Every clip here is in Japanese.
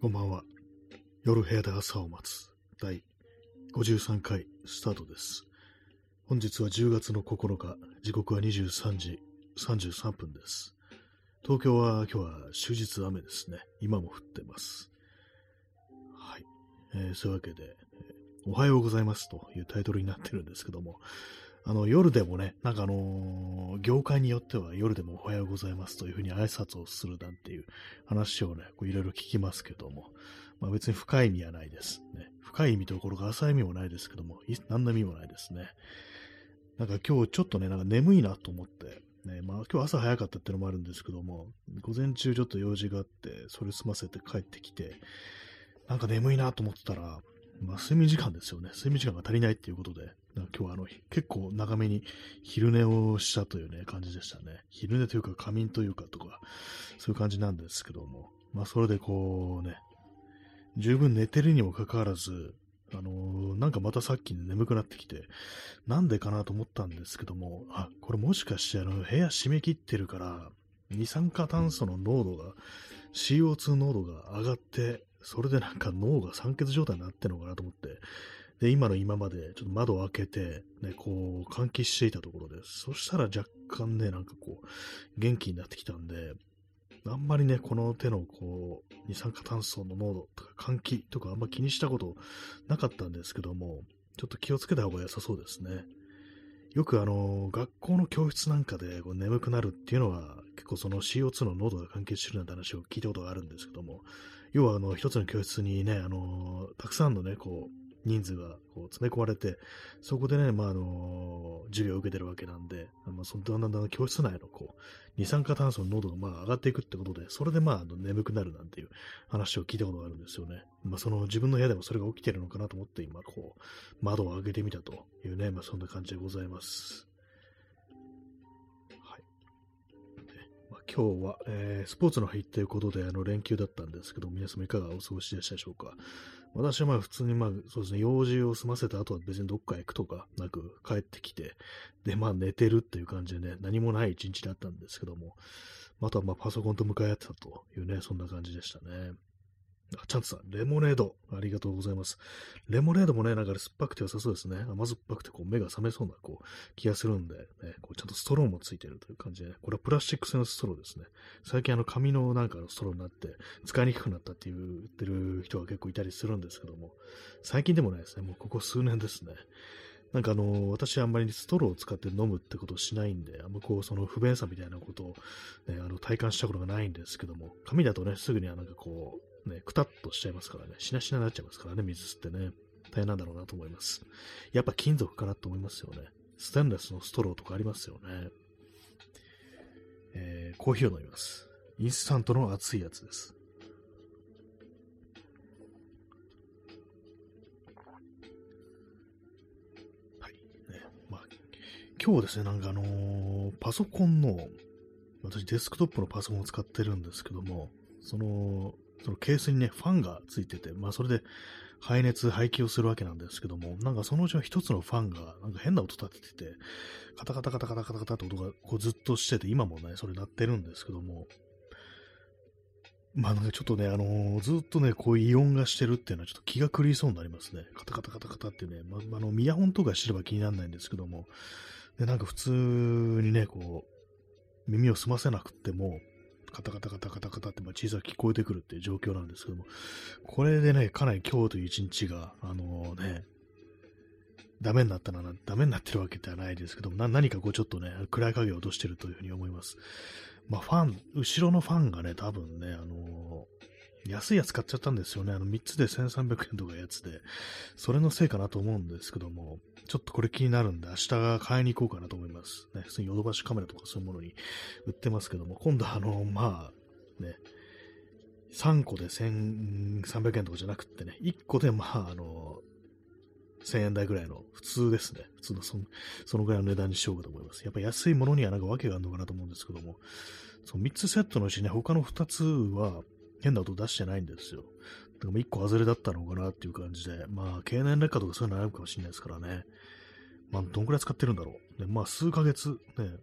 こんばんは。夜部屋で朝を待つ第53回スタートです。本日は10月の9日、時刻は23時33分です。東京は今日は終日雨ですね。今も降ってます。はい。えーそういうわけで、おはようございますというタイトルになってるんですけども、あの、夜でもね、なんかあのー業界によっては夜でもおはようございますというふうに挨拶をするなんていう話をね、こういろいろ聞きますけども、まあ別に深い意味はないです。ね、深い意味ところが浅い意味もないですけども、い何の意味もないですね。なんか今日ちょっとね、なんか眠いなと思って、ね、まあ今日朝早かったっていうのもあるんですけども、午前中ちょっと用事があって、それ済ませて帰ってきて、なんか眠いなと思ってたら、まあ睡眠時間ですよね。睡眠時間が足りないっていうことで、今日はあの、結構長めに昼寝をしたというね、感じでしたね。昼寝というか仮眠というかとか、そういう感じなんですけども、まあそれでこうね、十分寝てるにもかかわらず、あのーなんかまたさっき眠くなってきて、なんでかなと思ったんですけども、あ、これもしかしてあの部屋閉め切ってるから、二酸化炭素の濃度が、CO2 濃度が上がって、それでなんか脳が酸欠状態になってるのかなと思って、で、今の今までちょっと窓を開けて、ね、こう、換気していたところです。そしたら若干ね、なんかこう、元気になってきたんで、あんまりね、この手のこう、二酸化炭素の濃度とか換気とかあんま気にしたことなかったんですけども、ちょっと気をつけた方が良さそうですね。よくあの、学校の教室なんかでこう眠くなるっていうのは、結構その CO2 の濃度が関係してるなんて話を聞いたことがあるんですけども、要はあの、一つの教室にね、あの、たくさんのね、こう、人数がこう詰め込まれて、そこでね、まあ、あの、授業を受けてるわけなんで、まあ、そのだんだんだんだん教室内のこう、二酸化炭素の濃度がまあ上がっていくってことで、それでまあ、あの眠くなるなんていう話を聞いたことがあるんですよね。まあ、その自分の部屋でもそれが起きてるのかなと思って、今、こう、窓を開けてみたというね、まあ、そんな感じでございます。今日は、えースポーツの日ということで、あの、連休だったんですけど、皆様いかがお過ごしでしたでしょうか？私はまあ普通にまあそうですね、用事を済ませた後は別にどっか行くとかなく帰ってきて、でまあ寝てるっていう感じでね、何もない一日だったんですけども、あとはまあパソコンと向かい合ってたというね、そんな感じでしたね。あ、チャンツさん、レモネード、ありがとうございます。レモネードもね、なんか酸っぱくて良さそうですね。甘酸っぱくてこう目が覚めそうなこう気がするんで、ね、こうちゃんとストローもついてるという感じでね、これはプラスチック製のストローですね。最近あの紙のなんかのストローになって使いにくくなったっていう言ってる人が結構いたりするんですけども、最近でもないですね。もうここ数年ですね。なんかあの、私あんまりストローを使って飲むってことをしないんで、あんまこう、その不便さみたいなことを、ね、あの体感したことがないんですけども、紙だとね、すぐにはなんかこう、ね、くたっとしちゃいますからね、しなしなになっちゃいますからね、水吸ってね、大変なんだろうなと思います。やっぱ金属かなと思いますよね。ステンレスのストローとかありますよね。えー、コーヒーを飲みます。インスタントの熱いやつです。はい。ね、まあ、今日ですね、なんかあのーパソコンの、私デスクトップのパソコンを使ってるんですけども、その、そのケースにね、ファンがついてて、まあそれで排熱、排気をするわけなんですけども、なんかそのうちの一つのファンが、なんか変な音立ててて、カタカタカタカタカタカタって音がこうずっとしてて、今もね、それ鳴ってるんですけども、まあなんかちょっとね、あのーずっとね、こういう異音がしてるっていうのはちょっと気が狂いそうになりますね。カタカタカタカタってね、まあ、の、イヤホンとかしてれば気にならないんですけども、で、なんか普通にね、こう、耳を澄ませなくても、カタカタカタカタカタってまあ小さく聞こえてくるっていう状況なんですけども、これでね、かなり今日という一日が、あのね、ダメになったな、ダメになってるわけではないですけども、何かこうちょっとね、暗い影を落としてるというふうに思います。まあファン、後ろのファンがね、多分ね、あの安いやつ買っちゃったんですよね。あの3つで1300円とかやつで、それのせいかなと思うんですけども、ちょっとこれ気になるんで、明日買いに行こうかなと思います。ね、普通にヨドバシカメラとかそういうものに売ってますけども、今度はあの、まあ、ね、3個で1300円とかじゃなくってね、1個でまあ、あの、1000円台ぐらいの普通ですね。普通のそのそのぐらいの値段にしようかと思います。やっぱ安いものにはなんか訳があるのかなと思うんですけども、その3つセットのうちね、他の2つは変な音出してないんですよ。だから1個外れだったのかなっていう感じで、まあ、経年劣化とかそういうのあるかもしれないですからね。まあ、どんくらい使ってるんだろう。ね、まあ、数ヶ月ね、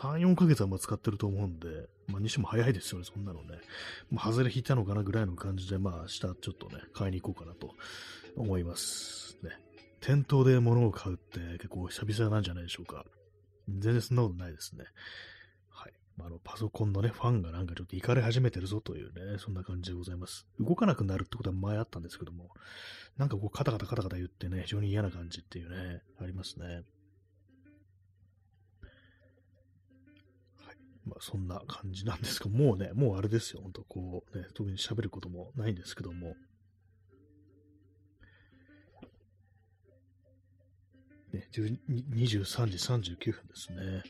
3、4ヶ月はま使ってると思うんで、まあ、にしても早いですよね、そんなのね。まあ、外れ引いたのかなぐらいの感じで、まあ、明日ちょっとね、買いに行こうかなと思います。ね。店頭で物を買うって結構久々なんじゃないでしょうか。全然そんなことないですね。まあ、あの、パソコンのね、ファンがなんかちょっと怒り始めてるぞというね、そんな感じでございます。動かなくなるってことは前あったんですけども、なんかこう、カタカタカタカタ言ってね、非常に嫌な感じっていうね、ありますね。はいまあ、そんな感じなんですけど、もうね、もうあれですよ、本当こう、ね、特に喋ることもないんですけども、ね、23時39分ですね。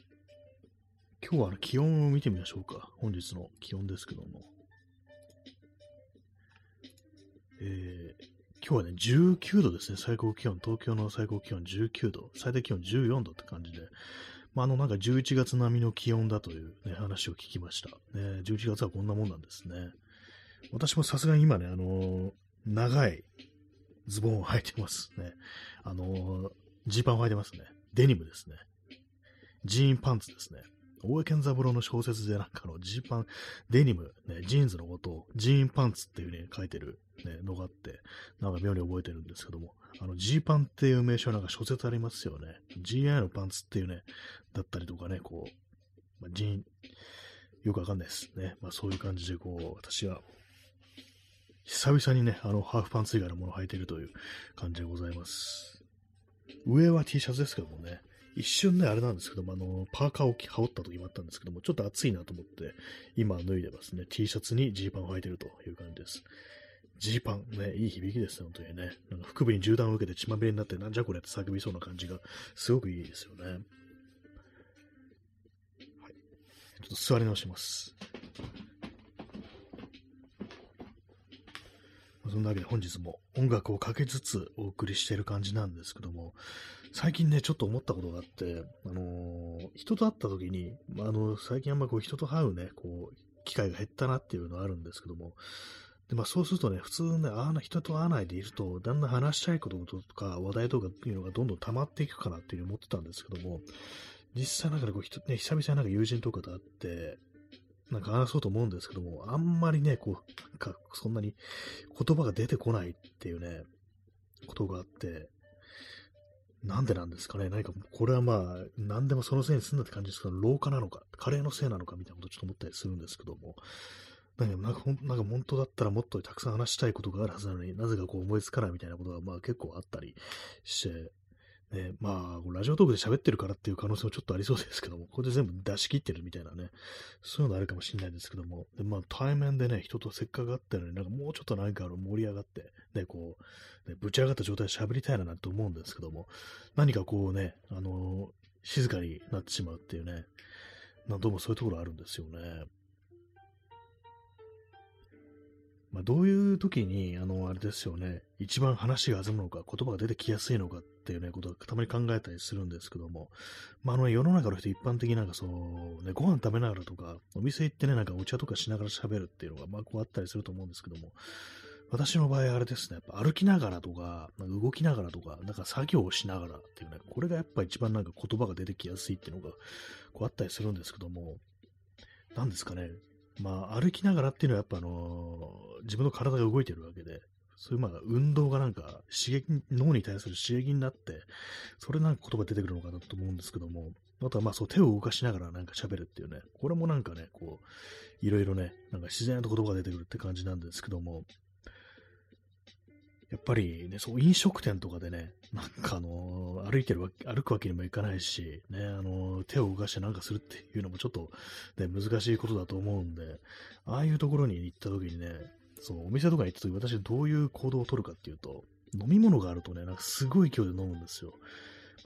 今日は気温を見てみましょうか。本日の気温ですけども。えー、今日はね、19度ですね。最高気温、東京の最高気温19度、最低気温14度って感じで、まあ、あの、なんか11月並みの気温だという、ね、話を聞きました。ね、11月はこんなもんなんですね。私もさすがに今ね、あのー、長いズボンを履いてますね。あのー、ジーパンを履いてますね。デニムですね。ジーンパンツですね。大江健三郎の小説でなんかのジーパン、デニム、ね、ジーンズのことをジーンパンツっていうね、書いてる、ね、のがあって、なんか妙に覚えてるんですけども、あの、ジーパンっていう名称なんか諸説ありますよね。GI のパンツっていうね、だったりとかね、こう、まあ、ジーン、よくわかんないですね。まあそういう感じで、こう、私は、久々にね、あの、ハーフパンツ以外のものを履いてるという感じでございます。上は T シャツですけどもね、一瞬ね、あれなんですけども、あの、パーカーを羽織った時もあったんですけども、ちょっと暑いなと思って、今脱いでますね。T シャツにジーパンを履いてるという感じです。ジーパン、ね、いい響きですね、本当にね。なんか腹部に銃弾を受けて血まみれになって、なんじゃこれって叫びそうな感じが、すごくいいですよね。はい。ちょっと座り直します。そんなわけで本日も音楽をかけつつお送りしている感じなんですけども、最近ね、ちょっと思ったことがあって、あのー、人と会った時に、まああの、最近あんまこう人と会うね、こう、機会が減ったなっていうのはあるんですけども、で、まあそうするとね、普通ね、あの人と会わないでいると、だんだん話したいこととか話題とかっていうのがどんどん溜まっていくかなっていうふうに思ってたんですけども、実際なんか、こう、ね、久々になんか友人とかと会って、なんか話そうと思うんですけども、あんまりね、こう、なんかそんなに言葉が出てこないっていうね、ことがあって、なんでなんですかね？何か、これはまあ、何でもそのせいにすんだって感じですけど、老化なのか、カレーのせいなのかみたいなことをちょっと思ったりするんですけども、なんか、なんか本当だったらもっとたくさん話したいことがあるはずなのになぜかこう思いつかないみたいなことがまあ結構あったりして、ね、まあ、ラジオトークで喋ってるからっていう可能性もちょっとありそうですけども、これで全部出し切ってるみたいなね、そういうのあるかもしれないですけども、でまあ、対面でね、人とせっかく会ってるのになんかもうちょっとなんか盛り上がって、ね、こう、ね、ぶち上がった状態で喋りたいななんて思うんですけども、何かこうね、あのー、静かになってしまうっていうね、どうもそういうところあるんですよね。まあ、どういう時に、あの、あれですよね、一番話が弾むのか、言葉が出てきやすいのかっていうね、ことをたまに考えたりするんですけども、まあ、あの、世の中の人一般的になんかそう、ね、ご飯食べながらとか、お店行ってね、なんかお茶とかしながら喋るっていうのが、まあ、こうあったりすると思うんですけども、私の場合あれですね、やっぱ歩きながらとか、なんか動きながらとか、なんか作業をしながらっていうね、これがやっぱ一番なんか言葉が出てきやすいっていうのが、こうあったりするんですけども、なんですかね、まあ、歩きながらっていうのはやっぱあのー、自分の体が動いてるわけで、そういうまあ運動がなんか刺激、脳に対する刺激になって、それなんか言葉出てくるのかなと思うんですけども、あとはまあそう手を動かしながらなんか喋るっていうね、これもなんかね、こう、いろいろね、なんか自然な言葉が出てくるって感じなんですけども、やっぱりね、そう飲食店とかでね、なんかあのー、歩いてるわけ、歩くわけにもいかないし、ね、あのー、手を動かしてなんかするっていうのもちょっと、ね、難しいことだと思うんで、ああいうところに行った時にね、そのお店とかに行った時、私どういう行動を取るかっていうと、飲み物があるとね、なんかすごい勢いで飲むんですよ。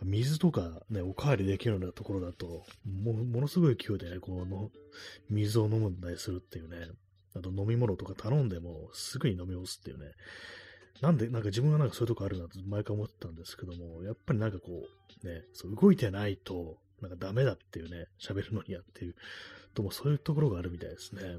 水とかね、おかわりできるようなところだと、もものすごい勢いでね、この、水を飲むんだりするっていうね、あと飲み物とか頼んでもすぐに飲み干すっていうね、なんで、なんか自分はなんかそういうとこあるなと毎回思ってたんですけども、やっぱりなんかこう、ね、そう動いてないと、なんかダメだっていうね、喋るのにやっていう、ともそういうところがあるみたいですね。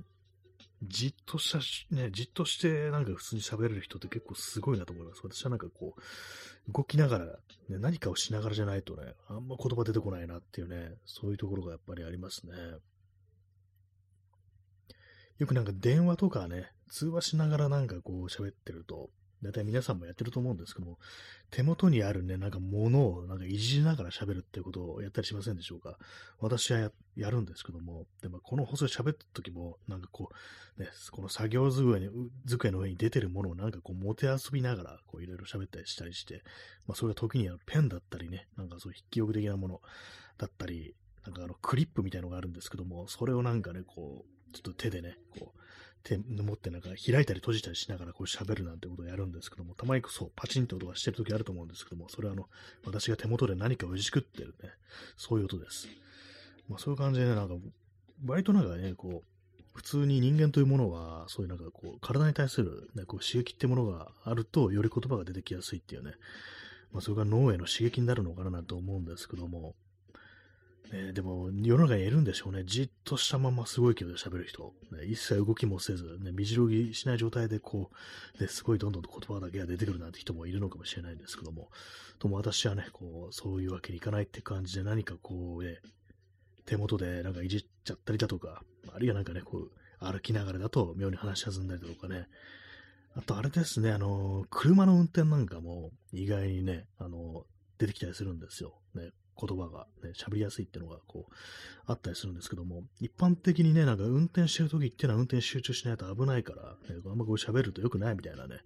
じっとしたし、ね、じっとしてなんか普通に喋れる人って結構すごいなと思います。私はなんかこう、動きながら、ね、何かをしながらじゃないとね、あんま言葉出てこないなっていうね、そういうところがやっぱりありますね。よくなんか電話とかね、通話しながらなんかこう喋ってると、大体皆さんもやってると思うんですけども、手元にあるね、なんか物をなんかいじりながら喋るっていうことをやったりしませんでしょうか？私はやるんですけども、でもこの放送で喋った時も、なんかこう、ね、この作業机に机の上に出てるものをなんかこう、もてあそびながら、こういろいろ喋ったりしたりして、まあそれが時にはペンだったりね、なんかそう筆記用具的なものだったり、なんかあのクリップみたいのがあるんですけども、それをなんかね、こう、ちょっと手でね、こう、手持ってなんか開いたり閉じたりしながらこう喋るなんてことをやるんですけども、たまにそう、パチンって音がしてる時あると思うんですけども、それはあの、私が手元で何かをいじくってるね、そういう音です。まあそういう感じでね、なんか、割となんかね、こう、普通に人間というものは、そういうなんかこう、体に対する、ね、こう刺激ってものがあると、より言葉が出てきやすいっていうね、まあそれが脳への刺激になるのかなと思うんですけども、ね、でも、世の中にいるんでしょうね。じっとしたまますごい勢いで喋る人。ね、一切動きもせず、ね、身じろぎしない状態で、こう、ね、すごいどんどんと言葉だけが出てくるなんて人もいるのかもしれないんですけども、とも私はね、こう、そういうわけにいかないって感じで何かこう、ね、手元でなんかいじっちゃったりだとか、あるいはなんかね、こう、歩きながらだと妙に話し弾んだりだとかね、あとあれですね、あの、車の運転なんかも意外にね、あの、出てきたりするんですよ。ね、言葉がね、喋りやすいっていうのがこう、あったりするんですけども、一般的にね、なんか運転してる時っていうのは運転集中しないと危ないから、ね、あんまこう喋ると良くないみたいなね、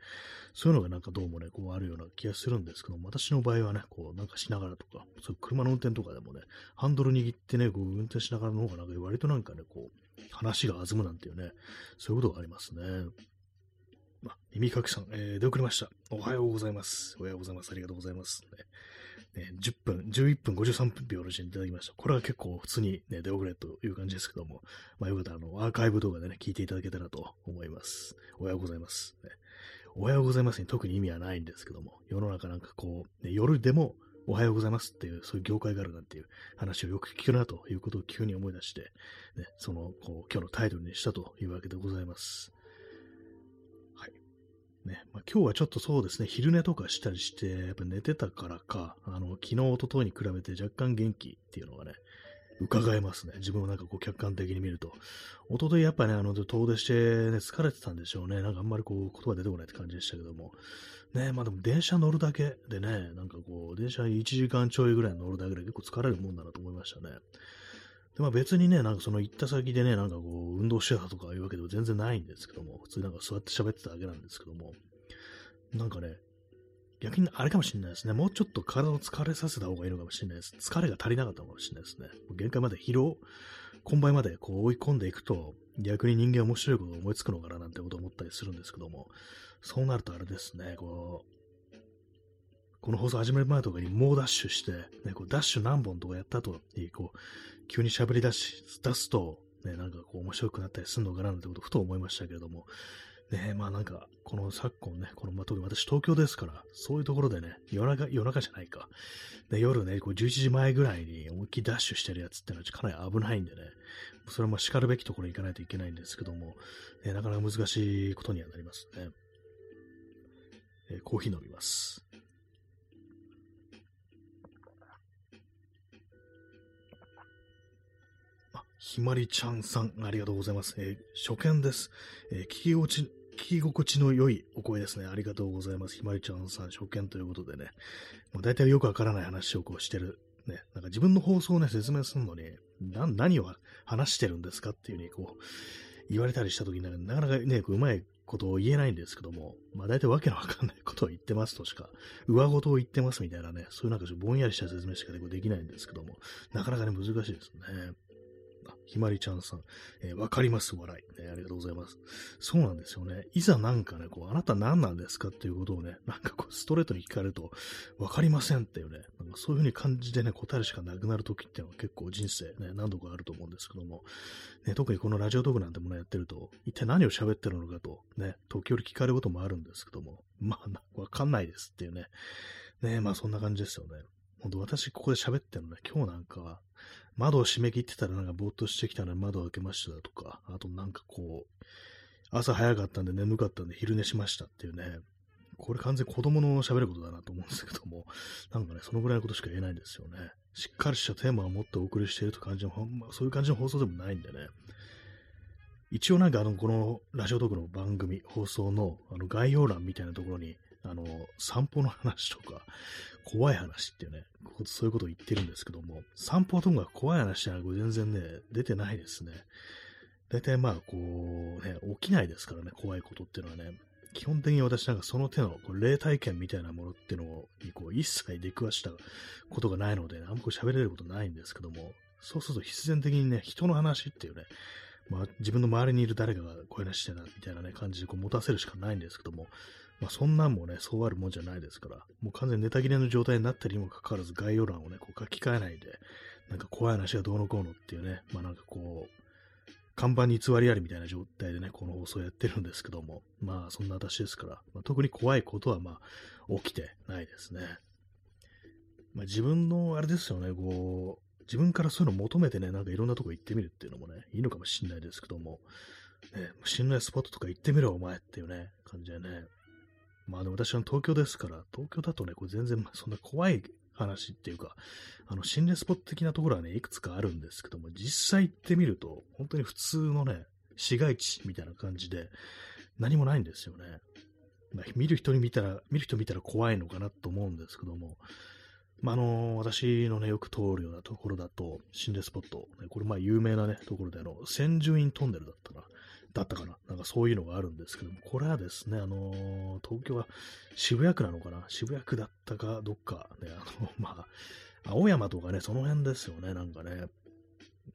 そういうのがなんかどうもね、こうあるような気がするんですけども、私の場合はね、こうなんかしながらとか、そう車の運転とかでもね、ハンドル握ってね、こう運転しながらの方がなんか割となんかね、こう、話が弾むなんていうね、そういうことがありますね。ま耳かきさん、えー、出遅れました。おはようございます。おはようございます。ありがとうございます。ねね、10分、11分53分秒の時にいただきました。これは結構普通にね、出遅れという感じですけども、まあよかったらあの、アーカイブ動画でね、聞いていただけたらと思います。おはようございます。ね、おはようございますに特に意味はないんですけども、世の中なんかこう、ね、夜でもおはようございますっていう、そういう業界があるなんていう話をよく聞くなということを急に思い出して、ね、その、こう、今日のタイトルにしたというわけでございます。ね、まあ、今日はちょっとそうですね、昼寝とかしたりして、やっぱ寝てたからか、あの、昨日、おとといに比べて若干元気っていうのがね、伺えますね。自分をなんかこう客観的に見ると。おとといやっぱね、あの、遠出してね、疲れてたんでしょうね。なんかあんまりこう、言葉出てこないって感じでしたけども。ね、まあでも電車乗るだけでね、なんかこう、電車1時間ちょいぐらい乗るだけで結構疲れるもんだなと思いましたね。でまあ、別にね、なんかその行った先でね、なんかこう、運動してたとかいうわけでも全然ないんですけども、普通なんか座って喋ってただけなんですけども、なんかね、逆にあれかもしれないですね。もうちょっと体を疲れさせた方がいいのかもしれないです。疲れが足りなかったかもしれないですね。限界まで疲労、根倍までこう追い込んでいくと、逆に人間面白いことを思いつくのかななんてことを思ったりするんですけども、そうなるとあれですね、こう、この放送始める前とかに猛ダッシュして、ね、こうダッシュ何本とかやった後に、こう、急に喋り出し、出すと、ね、なんかこう面白くなったりするのかななんてことをふと思いましたけれども、ねまあなんか、この昨今ね、この、まあ、特に私東京ですから、そういうところでね、夜中、夜中じゃないか。で、夜ね、こう11時前ぐらいに思いっきりダッシュしてるやつってのはかなり危ないんでね、それも叱るべきところに行かないといけないんですけども、ね、なかなか難しいことにはなりますね。えー、コーヒー飲みます。ひまりちゃんさん、ありがとうございます。えー、初見です。えー、聞き心地、聞き心地の良いお声ですね。ありがとうございます。ひまりちゃんさん、初見ということでね。もう大体よくわからない話をこうしてる。ね。なんか自分の放送をね、説明するのに、な何を話してるんですかっていうふうにこう、言われたりしたときになかなかね、こううまいことを言えないんですけども、まあ大体わけのわかんないことを言ってますとしか、上事を言ってますみたいなね、そういうなんかぼんやりした説明しかできないんですけども、なかなかね、難しいですね。ひまりちゃんさん、えー、わかります、笑い、ね。ありがとうございます。そうなんですよね。いざなんかね、こう、あなた何なんですかっていうことをね、なんかこう、ストレートに聞かれると、わかりませんっていうね、なんかそういうふうに感じでね、答えるしかなくなるときっていうのは結構人生ね、何度かあると思うんですけども、ね、特にこのラジオトークなんてものやってると、一体何を喋ってるのかと、ね、時折聞かれることもあるんですけども、まあ、わかんないですっていうね。ね、まあそんな感じですよね。本当私ここで喋ってるのね、今日なんかは、窓を閉め切ってたらなんかぼーっとしてきたので窓を開けましたとか、あとなんかこう、朝早かったんで眠かったんで昼寝しましたっていうね、これ完全に子供の喋ることだなと思うんですけども、なんかね、そのぐらいのことしか言えないんですよね。しっかりしたテーマを持ってお送りしていると感じの、ま、そういう感じの放送でもないんでね。一応なんかあの、このラジオトークの番組、放送のあの概要欄みたいなところに、あの、散歩の話とか、怖い話っていうね、そういうことを言ってるんですけども、散歩とか怖い話じゃなく全然ね、出てないですね。大体まあ、こう、ね、起きないですからね、怖いことっていうのはね。基本的に私なんかその手のこう霊体験みたいなものっていうのにこう一切出くわしたことがないので、あんまこう喋れることないんですけども、そうすると必然的にね、人の話っていうね、まあ、自分の周りにいる誰かがこうい話してたみたいなね、感じでこう持たせるしかないんですけども、まあ、そんなんもね、そうあるもんじゃないですから、もう完全にネタ切れの状態になったりにもかかわらず概要欄をね、こう書き換えないで、なんか怖い話がどうのこうのっていうね、まあなんかこう、看板に偽りありみたいな状態でね、この放送やってるんですけども、まあそんな私ですから、まあ、特に怖いことはまあ起きてないですね。まあ自分のあれですよね、こう、自分からそういうの求めてね、なんかいろんなとこ行ってみるっていうのもね、いいのかもしんないですけども、ね、信頼スポットとか行ってみろ、お前っていうね、感じでね。まあでも私は東京ですから、東京だとね、これ全然そんな怖い話っていうか、あの、心霊スポット的なところはね、いくつかあるんですけども、実際行ってみると、本当に普通のね、市街地みたいな感じで、何もないんですよね。まあ、見る人に見たら、見る人見たら怖いのかなと思うんですけども、まあ、あの私のね、よく通るようなところだと、心霊スポット、ね、これまあ有名なね、ところであの、千住院トンネルだったかな。だったかな。なんかそういうのがあるんですけども、これはですね、あのー、東京は渋谷区なのかな渋谷区だったか、どっかね、あの、まあ、青山とかね、その辺ですよね、なんかね。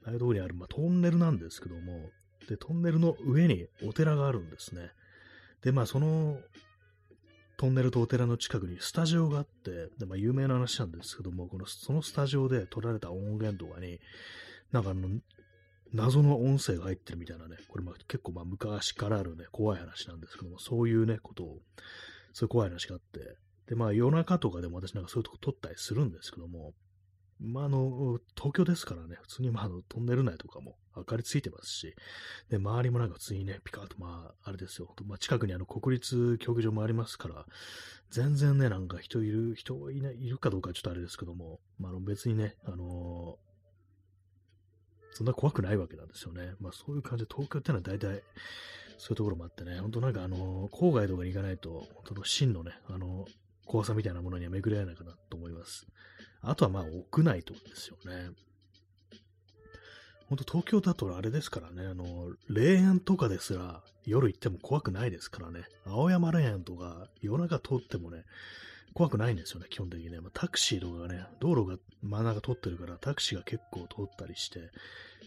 ああいうところにある、まあ、トンネルなんですけども、で、トンネルの上にお寺があるんですね。で、まあ、その、トンネルとお寺の近くにスタジオがあって、でまあ、有名な話なんですけども、このそのスタジオで撮られた音源とかに、なんかあの、謎の音声が入ってるみたいなね、これまあ結構まあ昔からあるね、怖い話なんですけども、そういうね、ことを、そういう怖い話があって、で、まあ夜中とかでも私なんかそういうとこ撮ったりするんですけども、まああの、東京ですからね、普通にまあのトンネル内とかも明かりついてますし、で、周りもなんか普通にね、ピカッとまあ、あれですよ、まあ近くにあの国立競技場もありますから、全然ね、なんか人いる、人いない、いるかどうかちょっとあれですけども、まあ、あの別にね、あのそんな怖くないわけなんですよね。まあそういう感じで東京ってのは大体そういうところもあってね、本当なんかあの、郊外とかに行かないと、本当の真のね、あの、怖さみたいなものには巡り合えないかなと思います。あとはまあ屋内とかですよね。本当東京だとあれですからね、あの、霊園とかですら夜行っても怖くないですからね。青山霊園とか夜中通ってもね、怖くないんですよね、基本的にね。まあ、タクシーとかがね、道路が真ん中通ってるから、タクシーが結構通ったりして、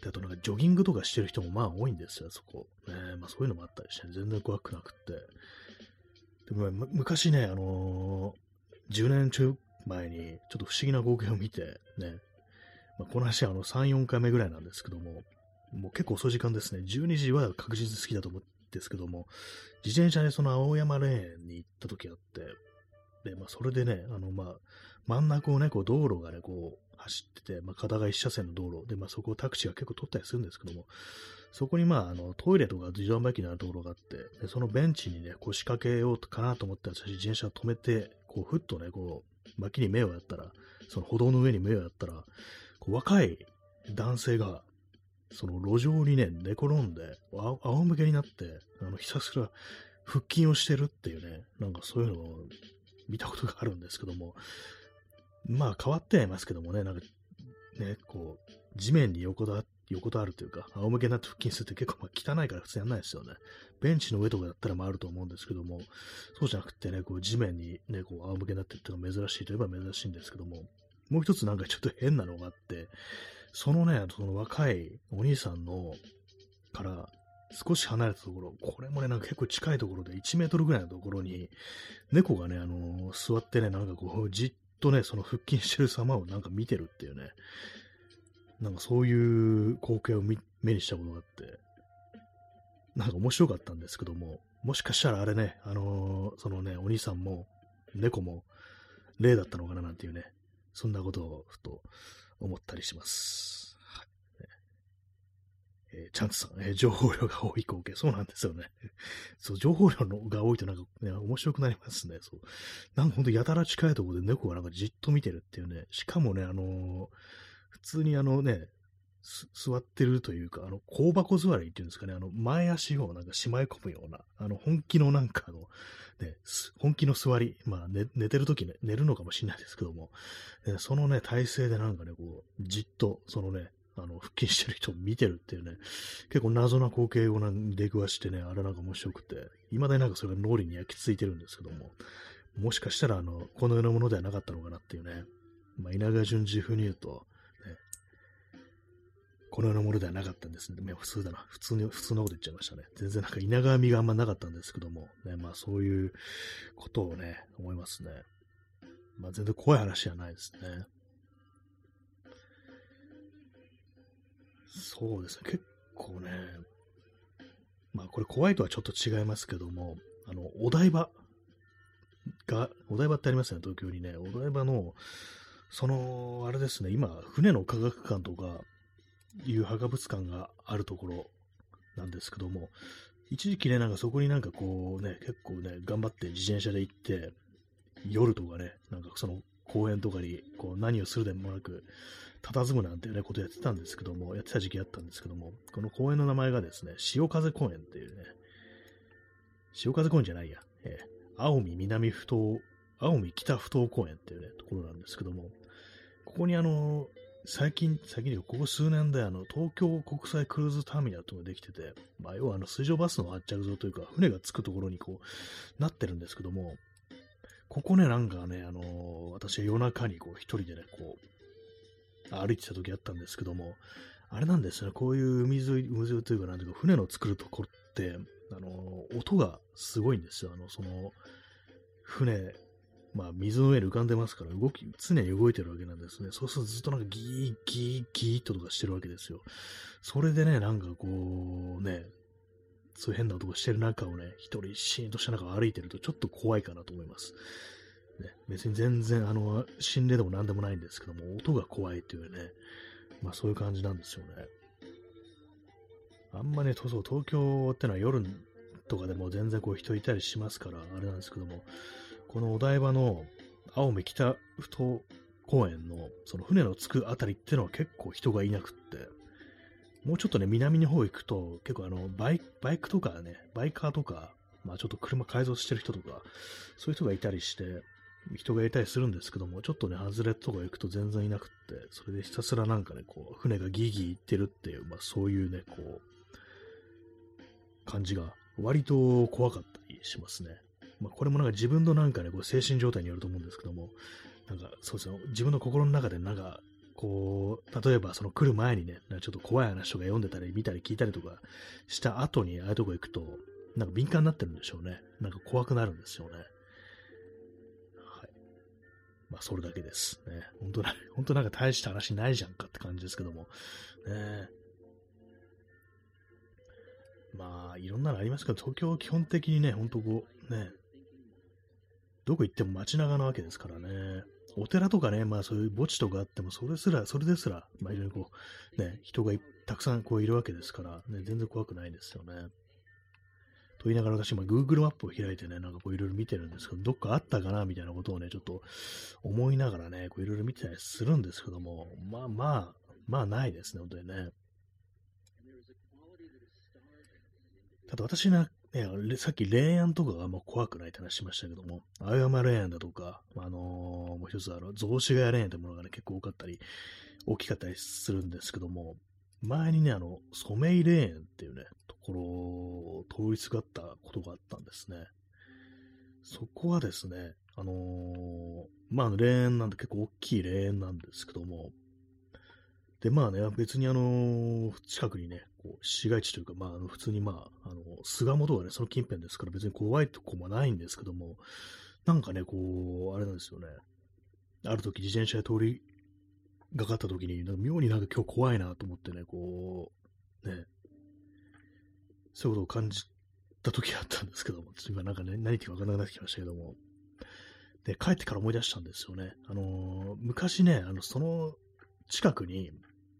であとなんかジョギングとかしてる人もまあ多いんですよ、そこ。ね、まあそういうのもあったりして、ね全然怖くなくって。でも、昔ね、あのー、10年中前にちょっと不思議な光景を見て、ね、まあ、この話はあの3、4回目ぐらいなんですけども、もう結構遅い時間ですね。12時は確実好きだと思うんですけども、自転車でその青山レーンに行った時あって、まあ、それでね、あの、まあ、真ん中をね、こう、道路がね、こう、走ってて、まあ、片側一車線の道路。で、まあ、そこをタクシーが結構取ったりするんですけども、そこに、まあ、あの、トイレとか自動販売機のある道路があって、でそのベンチにね、腰掛けようかなと思って私、自転車を止めて、こう、ふっとね、こう、脇に目をやったら、その歩道の上に目をやったら、こう若い男性が、その路上にね、寝転んで、あ仰向けになって、あの、ひたすら腹筋をしてるっていうね、なんかそういうのを見たことがあるんですけども、まあ変わってはいますけどもね、なんかね、こう、地面に横だ、横たあるというか、仰向けになって腹筋するって結構ま汚いから普通やんないですよね。ベンチの上とかだったらまあると思うんですけども、そうじゃなくてね、こう地面にね、こう仰向けになってっていうのが珍しいといえば珍しいんですけども、もう一つなんかちょっと変なのがあって、そのね、その若いお兄さんの、から、少し離れたところ、これもね、なんか結構近いところで1メートルぐらいのところに、猫がね、あのー、座ってね、なんかこう、じっとね、その腹筋してる様をなんか見てるっていうね、なんかそういう光景を目にしたことがあって、なんか面白かったんですけども、もしかしたらあれね、あのー、そのね、お兄さんも、猫も、霊だったのかななんていうね、そんなことをふと思ったりします。えー、チャンツさん、えー、情報量が多い光景。そうなんですよね。そう、情報量のが多いとなんかね、面白くなりますね。そう。なんかほんとやたら近いところで猫がなんかじっと見てるっていうね。しかもね、あのー、普通にあのね、座ってるというか、あの、香箱座りっていうんですかね、あの、前足をなんかしまい込むような、あの、本気のなんかあの、ね、本気の座り、まあ、寝寝てるときね、寝るのかもしれないですけども、えそのね、体勢でなんかね、こう、じっと、そのね、あの、腹筋してる人を見てるっていうね、結構謎な光景をな出くわしてね、あれなんか面白くて、未だになんかそれが脳裏に焼き付いてるんですけども、もしかしたら、あの、この世のものではなかったのかなっていうね、まあ、稲川淳二風に言うと、ねこのようなものではなかったんですね。普通だな。普通に、普通のこと言っちゃいましたね。全然なんか稲川味があんまなかったんですけども、ね、まあそういうことをね、思いますね。まあ全然怖い話じゃないですね。そうですね。結構ね、まあこれ怖いとはちょっと違いますけども、あの、お台場が、お台場ってありますよね、東京にね。お台場の、その、あれですね、今、船の科学館とか、いう博物館があるところなんですけども、一時期ね、なんかそこになんかこうね、結構ね、頑張って自転車で行って、夜とかね、なんかその公園とかにこう何をするでもなく、佇むなんていうね、ことやってたんですけども、やってた時期あったんですけども、この公園の名前がですね、潮風公園っていうね、潮風公園じゃないや、えー、青海南不当、青海北不当公園っていうね、ところなんですけども、ここにあの、最近、最近ここ数年であの東京国際クルーズターミナルというのができてて、まあ、要はあの水上バスの発着場というか、船が着くところにこうなってるんですけども、ここね、なんかね、あのー、私は夜中にこう一人でね、こう、歩いてた時あったんですけども、あれなんですね、こういう海沿い、海沿いというか、なんていうか、船の作るところって、あの、音がすごいんですよ。あの、その、船まあ、水の上に浮かんでますから、動き、常に動いてるわけなんですね。そうするとずっとなんかギーギーギーっととかしてるわけですよ。それでね、なんかこう、ね、そういう変な音がしてる中をね、一人シーンとした中を歩いてるとちょっと怖いかなと思います。ね、別に全然、あの、心霊でも何でもないんですけども、音が怖いっていうね、まあそういう感じなんですよね。あんまね、そう、東京ってのは夜とかでも全然こう人いたりしますから、あれなんですけども、このお台場の青梅北ふ頭公園のその船の着くあたりってのは結構人がいなくって、もうちょっとね、南の方行くと、結構あの、バイバイクとかね、バイカーとか、まあちょっと車改造してる人とか、そういう人がいたりして、人がいたりするんですけども、ちょっとね、外れとか行くと全然いなくって、それでひたすらなんかね、こう、船がギーギー行ってるっていう、まあそういうね、こう、感じが割と怖かったりしますね。まあ、これもなんか自分のなんかね、こう精神状態によると思うんですけども、なんかそうですね、自分の心の中でなんか、こう、例えばその来る前にね、ちょっと怖い話とか読んでたり、見たり聞いたりとかした後に、ああいうとこ行くと、なんか敏感になってるんでしょうね。なんか怖くなるんですよね。まあ、それだけです。ね。本当な、本当なんか大した話ないじゃんかって感じですけども。ねまあ、いろんなのありますけど、東京は基本的にね、ほんとこう、ね、どこ行っても街中なわけですからね。お寺とかね、まあそういう墓地とかあっても、それすら、それですら、まあ非常にこう、ね、人がたくさんこういるわけですから、ね、全然怖くないですよね。と言いながら私今 Google マップを開いてね、なんかこういろいろ見てるんですけど、どっかあったかなみたいなことをね、ちょっと思いながらね、こういろいろ見てたりするんですけども、まあまあ、まあないですね、本当にね。ただ私な、ね、さっき霊安とかがもう怖くないって話しましたけども、青山霊園だとか、あのー、もう一つあの、雑司ヶ谷霊園ってものがね、結構多かったり、大きかったりするんですけども、前にね、あの、染井霊園っていうね、ころを通りすがったことがあったんですね。そこはですね、あのー、まあ、霊園なんで結構大きい霊園なんですけども、で、まあね、別にあの、近くにね、こう市街地というか、まあ、普通にまあ、あの、菅本がね、その近辺ですから別に怖いとこもないんですけども、なんかね、こう、あれなんですよね。ある時自転車で通りがかった時に、なんか妙になんか今日怖いなと思ってね、こう、ね、そういうことを感じた時があったんですけども、今なんかね、何言ってか分からなくなってきましたけども、で、帰ってから思い出したんですよね。あのー、昔ね、あの、その近くに、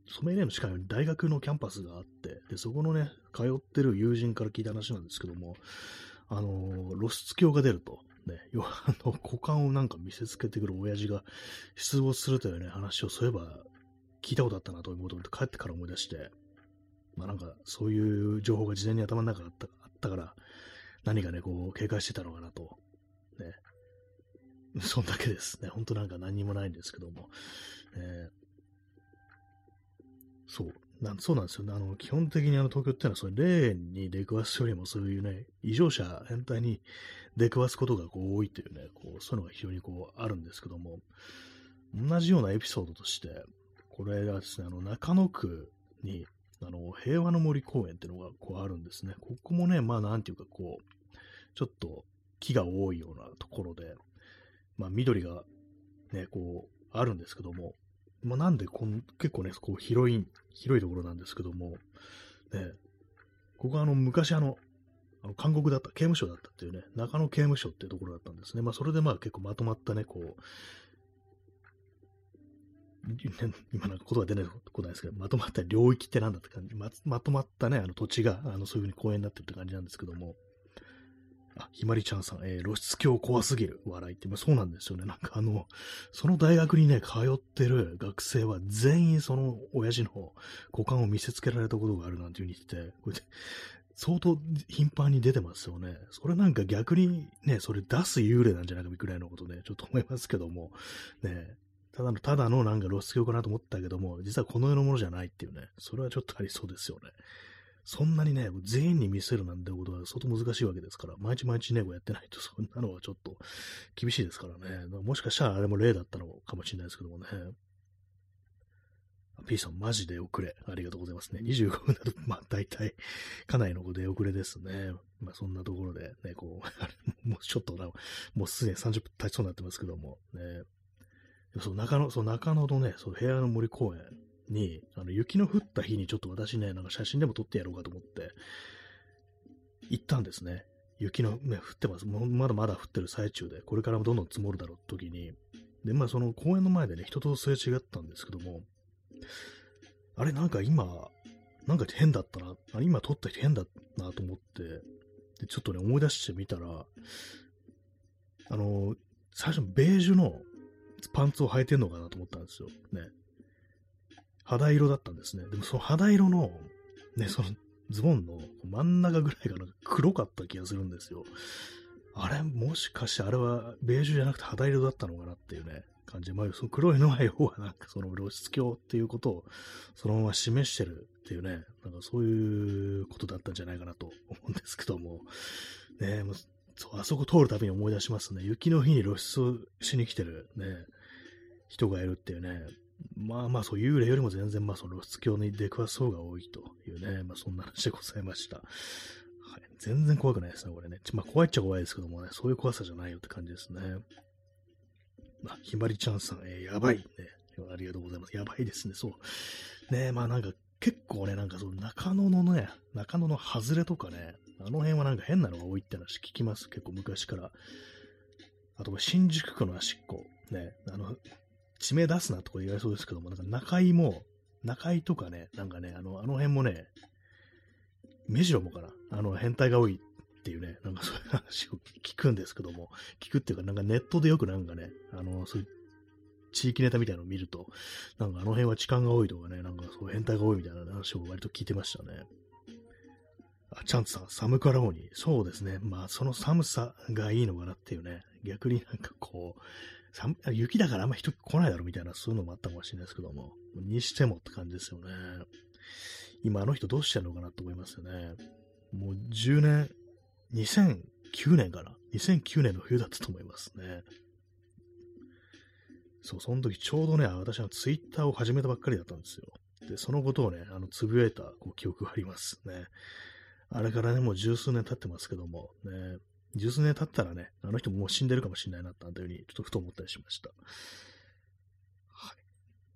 ソメイヨの近くに大学のキャンパスがあって、で、そこのね、通ってる友人から聞いた話なんですけども、あの露出狂が出ると。ね、要は、あの、股間をなんか見せつけてくる親父が出没するというね、話をそういえば聞いたことあったなということで帰ってから思い出して、まあなんかそういう情報が事前に頭の中にあったあったから、何かね、こう警戒してたのかなと。ね。そんだけですね。ほんとなんか何にもないんですけども。えー、そう。なんそうなんですよね。あの、基本的にあの東京っていうのは、それ、霊に出くわすよりも、そういうね、異常者変態に出くわすことがこう多いというね、こう、そういうのが非常にこう、あるんですけども、同じようなエピソードとして、これがですね、あの、中野区に、あの、平和の森公園っていうのがこうあるんですね。ここもね、まあなんていうかこう、ちょっと木が多いようなところで、まあ緑がね、こう、あるんですけども、まあなんでこん結構ね、こう広い、広いところなんですけども、ね、ここはあの昔あの、あの監獄だった、刑務所だったっていうね、中野刑務所っていうところだったんですね。まあそれでまあ結構まとまったね、こう、今なんか言葉出ないことないですけど、まとまった領域ってなんだって感じ、ままとまったね、あの土地が、あのそういうふうに公園になってるって感じなんですけども、あ、ひまりちゃんさん、えー、露出狂怖すぎる笑いって、まあ、そうなんですよね。なんかあの、その大学にね、通ってる学生は全員その親父の股間を見せつけられたことがあるなんていう風に言ってて、これ相当頻繁に出てますよね。それなんか逆にね、それ出す幽霊なんじゃないかぐらいのことね、ちょっと思いますけども、ね、ただの、ただのなんか露出狂かなと思ったけども、実はこの世のものじゃないっていうね、それはちょっとありそうですよね。そんなにね、全員に見せるなんてことは相当難しいわけですから、毎日毎日ね、こうやってないと、そんなのはちょっと厳しいですからね。もしかしたらあれも例だったのかもしれないですけどもね。P さん、マジで遅れ。ありがとうございますね。25分だと、まあ、大体、かなりの出遅れですね。まあ、そんなところで、ね、こう、もうちょっとな、もうすでに30分経ちそうになってますけども、ね。そう、中野、そう、中野のね、そう、部屋の森公園に、あの、雪の降った日にちょっと私ね、なんか写真でも撮ってやろうかと思って、行ったんですね。雪の、ね、降ってます。もまだまだ降ってる最中で、これからもどんどん積もるだろう時に、で、まあその公園の前でね、人とすれ違ったんですけども、あれ、なんか今、なんか変だったな、あ今撮った人変だなと思って、で、ちょっとね、思い出してみたら、あの、最初ベージュのパンツを履いてんのかなと思ったんですよ。ね。肌色だったんですね。でもその肌色の、ね、そのズボンの真ん中ぐらいがな黒かった気がするんですよ。あれ、もしかしてあれはベージュじゃなくて肌色だったのかなっていうね、感じで、まあ、その黒いのは要はなんかその露出鏡っていうことをそのまま示してるっていうね、なんかそういうことだったんじゃないかなと思うんですけども、ね、そうあそこ通るたびに思い出しますね。雪の日に露出しに来てるね、人がいるっていうね、まあまあそう幽霊よりも全然まあその露出狂に出くわす方が多いというね、まあそんな話でございました。はい。全然怖くないですね、これね。まあ怖いっちゃ怖いですけどもね、そういう怖さじゃないよって感じですね。まあ、ひまりちゃんさん、えー、やばいね。ありがとうございます。やばいですね、そう。ねまあなんか結構ね、なんかその中野のね、中野の外れとかね、あの辺はなんか変なのが多いって話聞きます。結構昔から。あと、新宿区の端っこ。ね、あの、地名出すなとか言われそうですけども、なんか中井も、中井とかね、なんかね、あの、あの辺もね、目白もかな、あの、変態が多いっていうね、なんかそういう話を聞くんですけども、聞くっていうか、なんかネットでよくなんかね、あの、そういう地域ネタみたいなのを見ると、なんかあの辺は痴漢が多いとかね、なんかそう変態が多いみたいな話を割と聞いてましたね。あ、チャンツさん、寒からおに。そうですね。まあ、その寒さがいいのかなっていうね。逆になんかこう、雪だからあんま人来ないだろみたいな、そういうのもあったかもしれないですけども、にしてもって感じですよね。今あの人どうしてんのかなと思いますよね。もう10年、2009年かな ?2009 年の冬だったと思いますね。そう、その時ちょうどね、私はツイッターを始めたばっかりだったんですよ。で、そのことをね、あの、つぶやいたこう記憶がありますね。あれからね、もう十数年経ってますけども、ね、十数年経ったらね、あの人ももう死んでるかもしれないな、なんていうふうに、ちょっとふと思ったりしました。は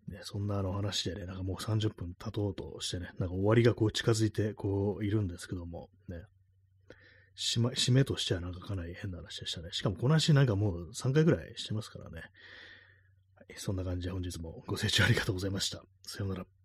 い。ね、そんなあの話でね、なんかもう30分経とうとしてね、なんか終わりがこう近づいてこういるんですけども、ね、締め締めとしてはなんかかなり変な話でしたね。しかもこの話なんかもう3回ぐらいしてますからね。はい、そんな感じで本日もご清聴ありがとうございました。さようなら。